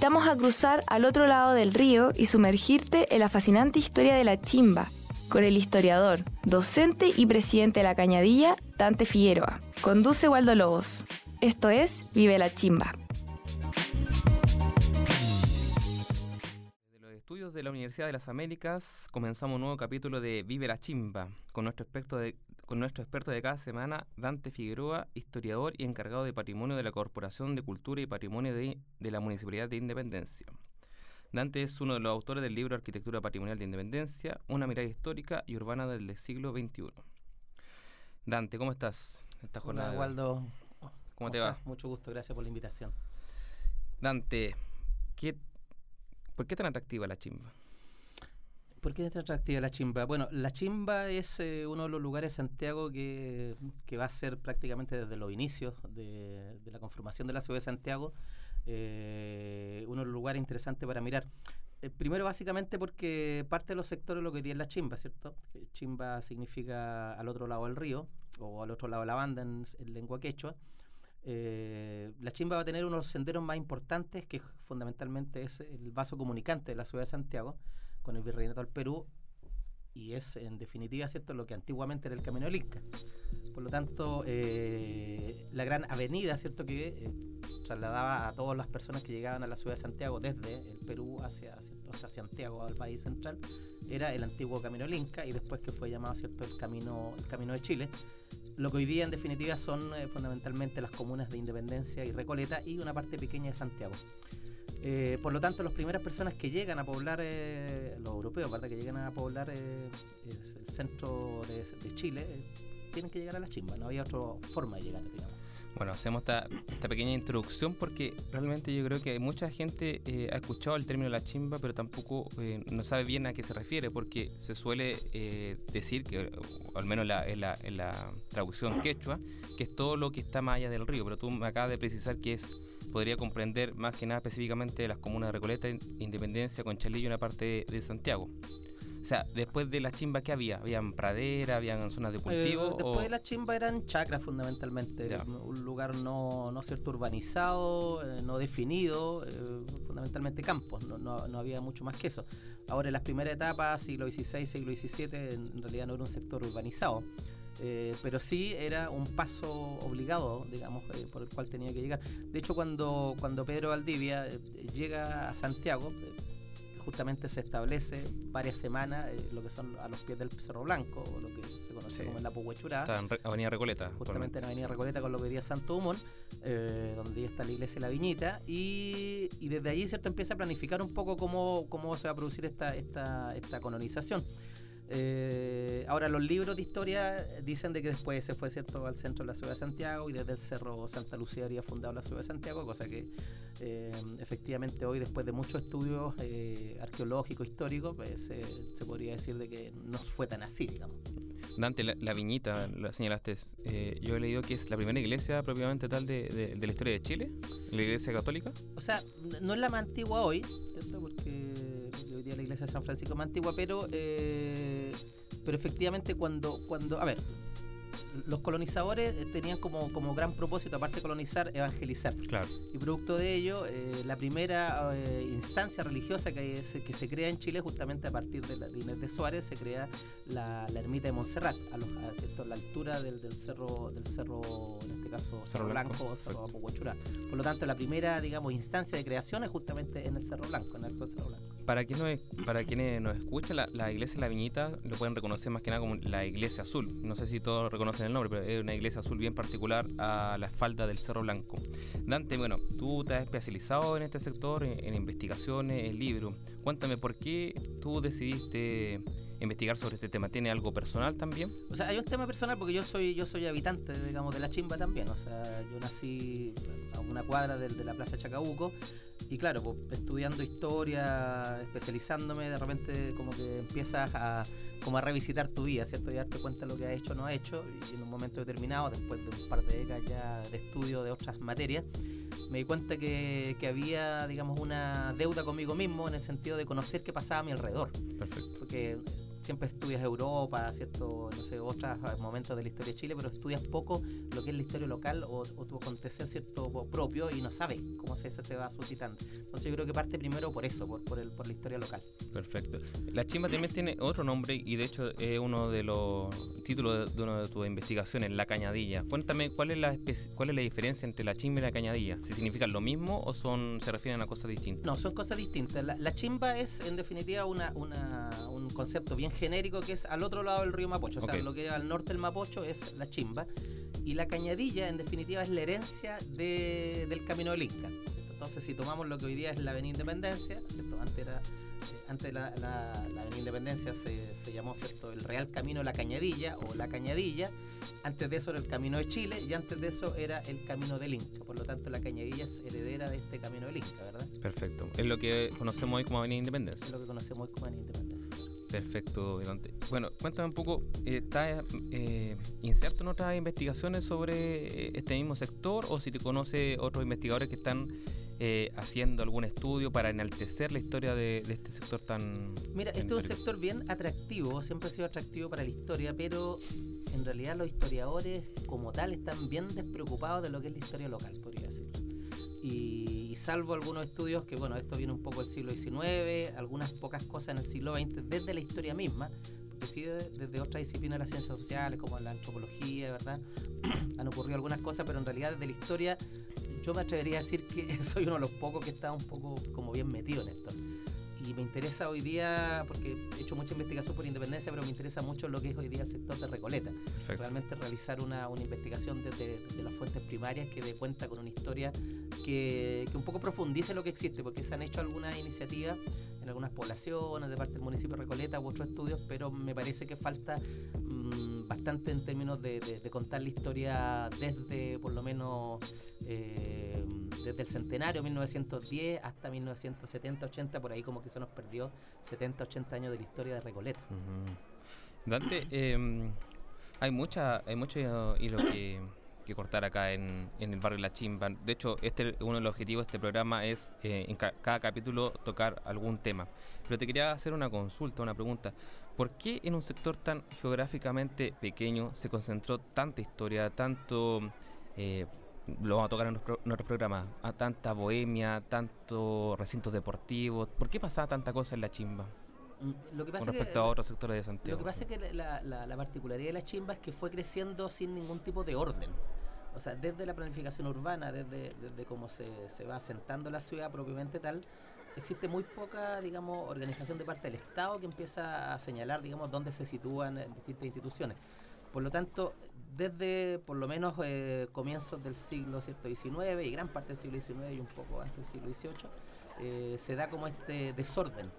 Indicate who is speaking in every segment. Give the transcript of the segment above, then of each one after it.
Speaker 1: invitamos a cruzar al otro lado del río y sumergirte en la fascinante historia de la chimba, con el historiador, docente y presidente de la Cañadilla, Dante Figueroa. Conduce Waldo Lobos. Esto es Vive la Chimba.
Speaker 2: De la Universidad de las Américas comenzamos un nuevo capítulo de Vive la Chimba con nuestro experto de, con nuestro experto de cada semana, Dante Figueroa, historiador y encargado de patrimonio de la Corporación de Cultura y Patrimonio de, de la Municipalidad de Independencia. Dante es uno de los autores del libro Arquitectura Patrimonial de Independencia, una mirada histórica y urbana del siglo XXI. Dante, ¿cómo estás?
Speaker 3: Esta jornada. Hola, Waldo.
Speaker 2: ¿Cómo, ¿Cómo te va?
Speaker 3: Mucho gusto, gracias por la invitación.
Speaker 2: Dante, ¿qué, ¿por qué tan atractiva la chimba?
Speaker 3: ¿Por qué es tan atractiva la chimba? Bueno, la chimba es eh, uno de los lugares de Santiago que, que, va a ser prácticamente desde los inicios de, de la conformación de la ciudad de Santiago eh, uno de los lugares interesantes para mirar. Eh, primero, básicamente, porque parte de los sectores lo que tiene la chimba, ¿cierto? Chimba significa al otro lado del río o al otro lado de la banda en, lengua quechua. Eh, la chimba va a tener unos senderos más importantes que fundamentalmente es el vaso comunicante de la ciudad de Santiago con el virreinato del Perú y es en definitiva cierto lo que antiguamente era el camino del Inca. Por lo tanto, eh, la gran avenida cierto que eh, trasladaba a todas las personas que llegaban a la ciudad de Santiago desde el Perú hacia, hacia Santiago, al país central, era el antiguo camino del Inca y después que fue llamado cierto el camino, el camino de Chile. Lo que hoy día en definitiva son eh, fundamentalmente las comunas de Independencia y Recoleta y una parte pequeña de Santiago. Eh, por lo tanto, las primeras personas que llegan a poblar, eh, los europeos, ¿verdad? que llegan a poblar el centro de, Chile, tienen que llegar a la chimba, no había otra forma de llegar, digamos.
Speaker 2: Bueno, hacemos esta, esta, pequeña introducción porque realmente yo creo que mucha gente ha escuchado el término la chimba, pero tampoco no sabe bien a qué se refiere, porque se suele decir, que al menos la, en, la, en la traducción quechua, que es todo lo que está más allá del río, pero tú me acabas de precisar que es podría comprender más que nada específicamente las comunas de Recoleta, Independencia, Conchalillo y una parte de, Santiago. O sea, después de la chimba, ¿qué había? ¿Habían pradera? ¿Habían zonas de eh, cultivo?
Speaker 3: después de la chimba eran chacras fundamentalmente. Un lugar no, no cierto urbanizado, eh, no definido, eh, fundamentalmente campos. No, no, no, había mucho más que eso. Ahora, en las primeras etapas, siglo XVI, siglo XVII, en realidad no era un sector urbanizado. Eh, pero sí era un paso obligado, digamos, eh, por el cual tenía que llegar. De hecho, cuando, cuando Pedro Valdivia eh, llega a Santiago, justamente se establece varias semanas lo que son a los pies del Cerro Blanco, o lo que se conoce como la Puhuechurá.
Speaker 2: Está en Avenida Recoleta.
Speaker 3: Justamente en Avenida Recoleta con lo que diría Santo Humón, donde ya está la iglesia la Viñita, y, y, desde allí cierto empieza a planificar un poco cómo, cómo se va a producir esta, esta, esta colonización. Eh, ahora, los libros de historia dicen de que después se fue cierto al centro de la ciudad de Santiago y desde el cerro Santa Lucía habría fundado la ciudad de Santiago, cosa que eh, efectivamente hoy, después de muchos estudios eh, arqueológicos, históricos, pues, se podría decir de que no fue tan así, digamos.
Speaker 2: Dante, la, viñita, la señalaste. yo he leído que es la primera iglesia propiamente tal de, la historia de Chile, la iglesia católica.
Speaker 3: O sea, no es la más antigua hoy, ¿cierto? Porque hoy día la iglesia de San Francisco es más antigua, pero, eh, pero efectivamente cuando, cuando, a ver, los colonizadores eh, tenían como, como gran propósito, aparte de colonizar, evangelizar.
Speaker 2: Claro.
Speaker 3: Y producto de ello, eh, la primera eh, instancia religiosa que, que se crea en Chile, justamente a partir de, la, de Inés de Suárez, se crea la, la ermita de Montserrat, a, los, a, la altura del, del, cerro, del cerro, en este caso, Cerro, Blanco, o Cerro Apoguachurá. Por lo tanto, la primera, digamos, instancia de creación es justamente en el Cerro Blanco, en el actual Cerro Blanco.
Speaker 2: Para, quienes para quienes nos escuchan, la, la iglesia la Viñita lo pueden reconocer más que nada como la iglesia azul. No sé si todos reconocen el nombre, pero es una iglesia azul bien particular a la falda del Cerro Blanco. Dante, bueno, tú te has especializado en este sector, en, investigaciones, en libros. Cuéntame, ¿por qué tú decidiste investigar sobre este tema? ¿Tiene algo personal también?
Speaker 3: O sea, hay un tema personal porque yo soy yo soy habitante, digamos, de la chimba también. O sea, yo nací a una cuadra de, de la Plaza Chacabuco y claro, pues, estudiando historia, especializándome, de repente como que empiezas a, como a revisitar tu vida, ¿cierto? Y darte cuenta de lo que has hecho o no has hecho. Y en un momento determinado, después de un par de décadas ya de estudio de otras materias, me di cuenta que, que, había, digamos, una deuda conmigo mismo en el sentido de conocer qué pasaba a mi alrededor.
Speaker 2: Perfecto.
Speaker 3: Porque siempre estudias Europa, ¿cierto? No sé, otros momentos de la historia de Chile, pero estudias poco lo que es la historia local o, tu acontecer, ¿cierto? Propio y no sabes cómo se, se te va suscitando. Entonces yo creo que parte primero por eso, por, por, el, por la historia local.
Speaker 2: Perfecto. La chimba también tiene otro nombre y de hecho es uno de los títulos de, una de tus investigaciones, la cañadilla. Cuéntame, ¿cuál es la, cuál es la diferencia entre la chimba y la cañadilla? ¿Si significan lo mismo o son se refieren a cosas distintas?
Speaker 3: No, son cosas distintas. La, chimba es en definitiva una, una, un concepto bien genérico que es al otro lado del río Mapocho. O sea, lo que es al norte del Mapocho es la chimba. Y la cañadilla, en definitiva, es la herencia del camino del Inca. Entonces, si tomamos lo que hoy día es la Avenida Independencia, antes era eh, antes la, la, Avenida Independencia se, se, llamó ¿cierto? el Real Camino de la Cañadilla o la Cañadilla, antes de eso era el Camino de Chile y antes de eso era el Camino del Inca, por lo tanto la Cañadilla es heredera de este Camino del Inca, ¿verdad?
Speaker 2: Perfecto, es lo que conocemos hoy como Avenida Independencia.
Speaker 3: Es lo que conocemos hoy como Avenida Independencia.
Speaker 2: Perfecto, Dante. Bueno, cuéntame un poco, eh, ¿estás eh, inserto en otras investigaciones sobre eh, este mismo sector o si te conoce otros investigadores que están eh, haciendo algún estudio para enaltecer la historia de, este sector tan...
Speaker 3: Mira, este es un sector bien atractivo, siempre ha sido atractivo para la historia, pero en realidad los historiadores como tal están bien despreocupados de lo que es la historia local, Y, salvo algunos estudios que, bueno, esto viene un poco del siglo XIX, algunas pocas cosas en el siglo XX, desde la historia misma, porque sí desde otras disciplinas de las ciencias sociales, como la antropología, ¿verdad? Han ocurrido algunas cosas, pero en realidad desde la historia yo me atrevería a decir que soy uno de los pocos que está un poco como bien metido en esto. Y me interesa hoy día, porque he hecho mucha investigación por independencia, pero me interesa mucho lo que es hoy día el sector de Recoleta. Realmente realizar una, una investigación desde, las fuentes primarias que dé cuenta con una historia que, que, un poco profundice lo que existe, porque se han hecho algunas iniciativas en algunas poblaciones de parte del municipio de Recoleta u otros estudios, pero me parece que falta mm, bastante en términos de, de, contar la historia desde por lo menos eh, desde el centenario 1910 hasta 1970, 80, por ahí como que se nos perdió 70, 80 años de la historia de Recoleta.
Speaker 2: Dante, em, hay mucha, hay mucho hilo que, que cortar acá en, en, el barrio La Chimba. De hecho, este uno de los objetivos de este programa es eh, en cada capítulo tocar algún tema. Pero te quería hacer una consulta, una pregunta. ¿Por qué en un sector tan geográficamente pequeño se concentró tanta historia, tanto eh, lo vamos a tocar en nuestro, programa, a tanta bohemia, tantos recintos deportivos. ¿Por qué pasaba tanta cosa en la chimba?
Speaker 3: Mm, lo que pasa
Speaker 2: con respecto a otros sectores de Santiago.
Speaker 3: Lo que pasa es que la, la, particularidad de la chimba es que fue creciendo sin ningún tipo de orden. O sea, desde la planificación urbana, desde, desde cómo se, se va asentando la ciudad propiamente tal, existe muy poca, digamos, organización de parte del Estado que empieza a señalar, digamos, dónde se sitúan distintas instituciones. Por lo tanto, desde por lo menos eh, comienzos del siglo XIX y gran parte del siglo XIX y un poco antes del siglo XVIII, eh, se da como este desorden.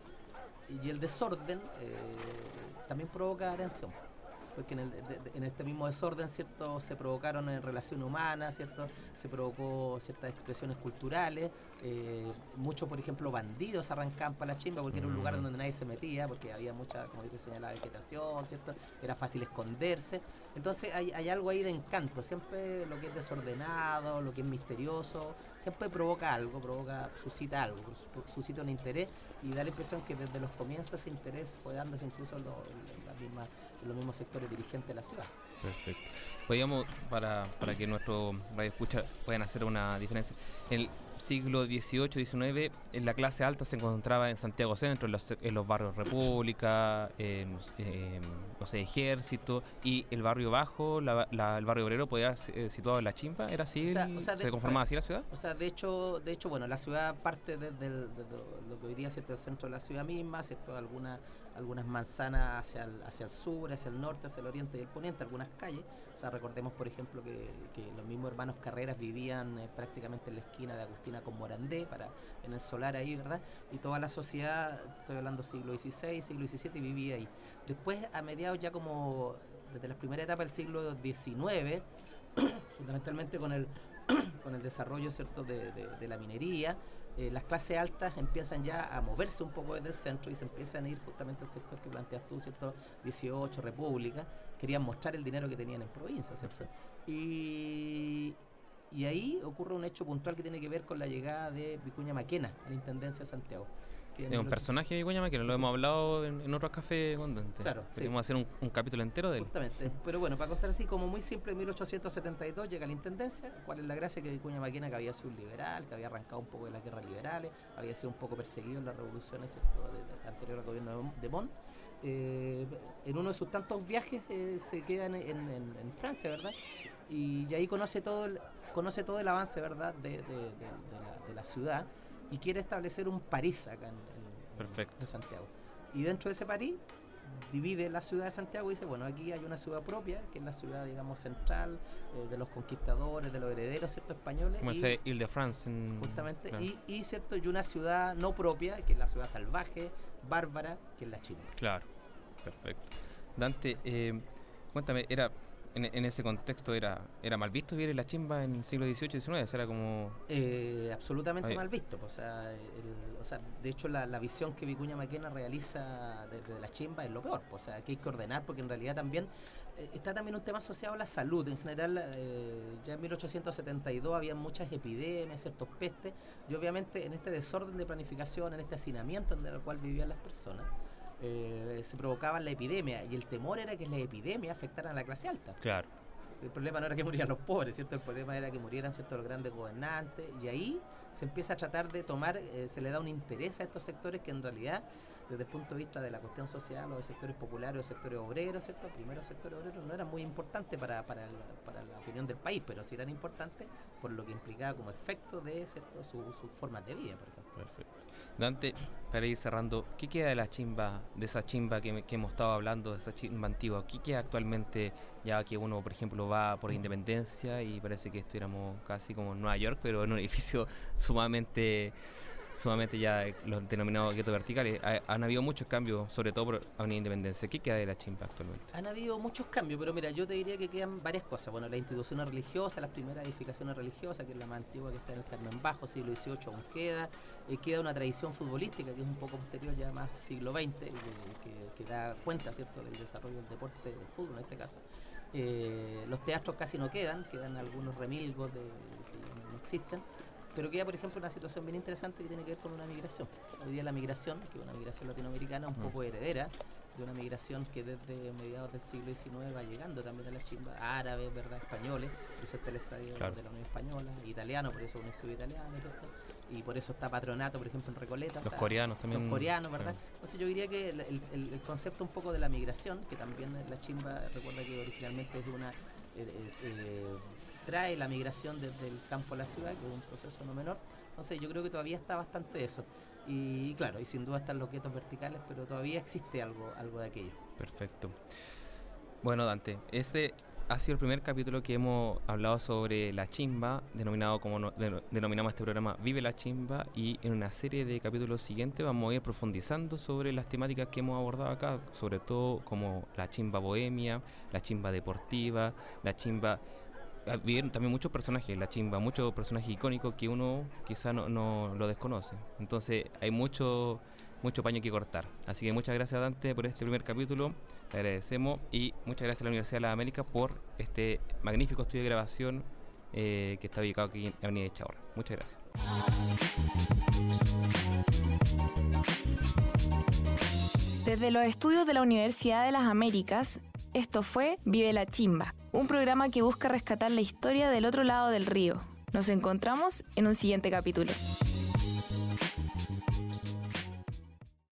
Speaker 3: Y el desorden eh, también provoca atención porque en, este mismo desorden, ¿cierto? Se provocaron en relación humana, ¿cierto? Se provocó ciertas expresiones culturales, eh, muchos, por ejemplo, bandidos arrancaban para la chimba porque era un lugar mm. donde nadie se metía, porque había mucha, como dice señalaba, vegetación, ¿cierto? Era fácil esconderse. Entonces hay, hay algo ahí de encanto, siempre lo que es desordenado, lo que es misterioso, siempre provoca algo, provoca, suscita algo, suscita un interés y da la impresión que desde los comienzos ese interés fue dándose incluso en, los mismos sectores dirigentes de la ciudad.
Speaker 2: Perfecto. Podríamos, para, para que nuestro radio escucha puedan hacer una diferencia, el siglo XVIII, XIX, en la clase alta se encontraba en Santiago Centro, en los, en los barrios República, en, los Ejército, y el barrio bajo, el barrio obrero, podía ser eh, situado en la Chimpa, ¿era así? ¿Se conformaba así la ciudad?
Speaker 3: O sea, de hecho, de hecho bueno, la ciudad parte desde lo que hoy día es el centro de la ciudad misma, ¿cierto? Alguna algunas manzanas hacia el, hacia el sur, hacia el norte, hacia el oriente y el poniente, algunas calles. O sea, recordemos, por ejemplo, que, los mismos hermanos Carreras vivían eh, prácticamente en la esquina de Agustina con Morandé, para, en el solar ahí, ¿verdad? Y toda la sociedad, estoy hablando siglo XVI, siglo XVII, vivía ahí. Después, a mediados ya como desde las primeras etapas del siglo XIX, fundamentalmente con el, con el desarrollo ¿cierto? de la minería, eh, las clases altas empiezan ya a moverse un poco desde el centro y se empiezan a ir justamente al sector que planteas tú, ¿cierto? 18, República, querían mostrar el dinero que tenían en provincia, ¿cierto? Y, ahí ocurre un hecho puntual que tiene que ver con la llegada de Vicuña Maquena a la Intendencia de Santiago,
Speaker 2: Es un personaje de Vicuña Maquena, lo hemos hablado en, otros cafés con Dante.
Speaker 3: Claro,
Speaker 2: Podemos hacer un, capítulo entero de él.
Speaker 3: Justamente. Pero bueno, para contar así, como muy simple, en 1872 llega la intendencia. ¿Cuál es la gracia? Que Vicuña Maquena, que había sido un liberal, que había arrancado un poco de las guerras liberales, había sido un poco perseguido en las revoluciones anterior al gobierno de Mont. Eh, en uno de sus tantos viajes eh, se queda en, Francia, ¿verdad? Y, ahí conoce todo el, conoce todo el avance, ¿verdad?, de, de la ciudad y quiere establecer un París acá en,
Speaker 2: Perfecto.
Speaker 3: Santiago. Y dentro de ese París divide la ciudad de Santiago y dice, bueno, aquí hay una ciudad propia, que es la ciudad, digamos, central eh, de los conquistadores, de los herederos, ¿cierto?, españoles.
Speaker 2: Como ese Ile-de-France.
Speaker 3: Justamente, y, ¿cierto?, y una ciudad no propia, que es la ciudad salvaje, bárbara, que es la China.
Speaker 2: Claro, perfecto. Dante, eh, cuéntame, era en, ese contexto era era mal visto vivir en la chimba en el siglo XVIII y XIX, era como...
Speaker 3: Eh, absolutamente mal visto, pues, o, sea, o sea, de hecho la, visión que Vicuña Maquena realiza desde la chimba es lo peor, pues, o sea, que hay que ordenar porque en realidad también eh, está también un tema asociado a la salud, en general eh, ya en 1872 había muchas epidemias, ciertos pestes, y obviamente en este desorden de planificación, en este hacinamiento en el cual vivían las personas, eh, se provocaban la epidemia y el temor era que la epidemia afectara a la clase alta.
Speaker 2: Claro.
Speaker 3: El problema no era que murieran los pobres, ¿cierto? El problema era que murieran ¿cierto? los grandes gobernantes y ahí se empieza a tratar de tomar, eh, se le da un interés a estos sectores que en realidad desde el punto de vista de la cuestión social o de sectores populares o sectores obreros, ¿cierto? Primero sectores obreros no eran muy importantes para, para, la opinión del país, pero sí eran importantes por lo que implicaba como efecto de ¿cierto? sus su formas de vida, por ejemplo.
Speaker 2: Perfecto. Dante, para ir cerrando, ¿qué queda de la chimba, de esa chimba que, hemos estado hablando, de esa chimba antigua? ¿Qué queda actualmente, ya que uno, por ejemplo, va por Independencia y parece que estuviéramos casi como en Nueva York, pero en un edificio sumamente sumamente ya los denominados guetos verticales. han habido muchos cambios, sobre todo por Avenida Independencia. ¿Qué queda de la chimpa actualmente?
Speaker 3: Han habido muchos cambios, pero mira, yo te diría que quedan varias cosas. Bueno, las instituciones religiosas, las primeras edificaciones religiosas, que es la más antigua que está en el Carmen Bajo, siglo XVIII aún queda. Eh, queda una tradición futbolística que es un poco posterior, ya más siglo XX, que, da cuenta, ¿cierto?, del desarrollo del deporte, del fútbol en este caso. Eh, los teatros casi no quedan, quedan algunos remilgos de, que no existen pero queda, por ejemplo, una situación bien interesante que tiene que ver con una migración. Hoy día la migración, que es una migración latinoamericana un poco heredera, de una migración que desde mediados del siglo XIX va llegando también a la chimba, árabes, ¿verdad? españoles, por eso está el estadio de la Unión Española, italiano, por eso un estudio italiano, y por eso está patronato, por ejemplo, en Recoleta.
Speaker 2: Los coreanos también.
Speaker 3: Los coreanos, ¿verdad? Entonces yo diría que el, concepto un poco de la migración, que también la chimba, recuerda que originalmente es de una... Eh, eh, eh, trae la migración desde el campo a la ciudad, que es un proceso no menor. Entonces yo creo que todavía está bastante eso. Y claro, y sin duda están los guetos verticales, pero todavía existe algo, algo de aquello.
Speaker 2: Perfecto. Bueno, Dante, este ha sido el primer capítulo que hemos hablado sobre la chimba, denominado como denominamos este programa Vive la chimba, y en una serie de capítulos siguientes vamos a ir profundizando sobre las temáticas que hemos abordado acá, sobre todo como la chimba bohemia, la chimba deportiva, la chimba vivieron también muchos personajes, la chimba, muchos personajes icónicos que uno quizá no, no lo desconoce. Entonces hay mucho, mucho paño que cortar. Así que muchas gracias Dante por este primer capítulo, le agradecemos y muchas gracias a la Universidad de las Américas por este magnífico estudio de grabación eh, que está ubicado aquí en Avenida de Chaurra. Muchas gracias.
Speaker 1: Desde los estudios de la Universidad de las Américas, esto fue Vive la Chimba, un programa que busca rescatar la historia del otro lado del río. Nos encontramos en un siguiente capítulo.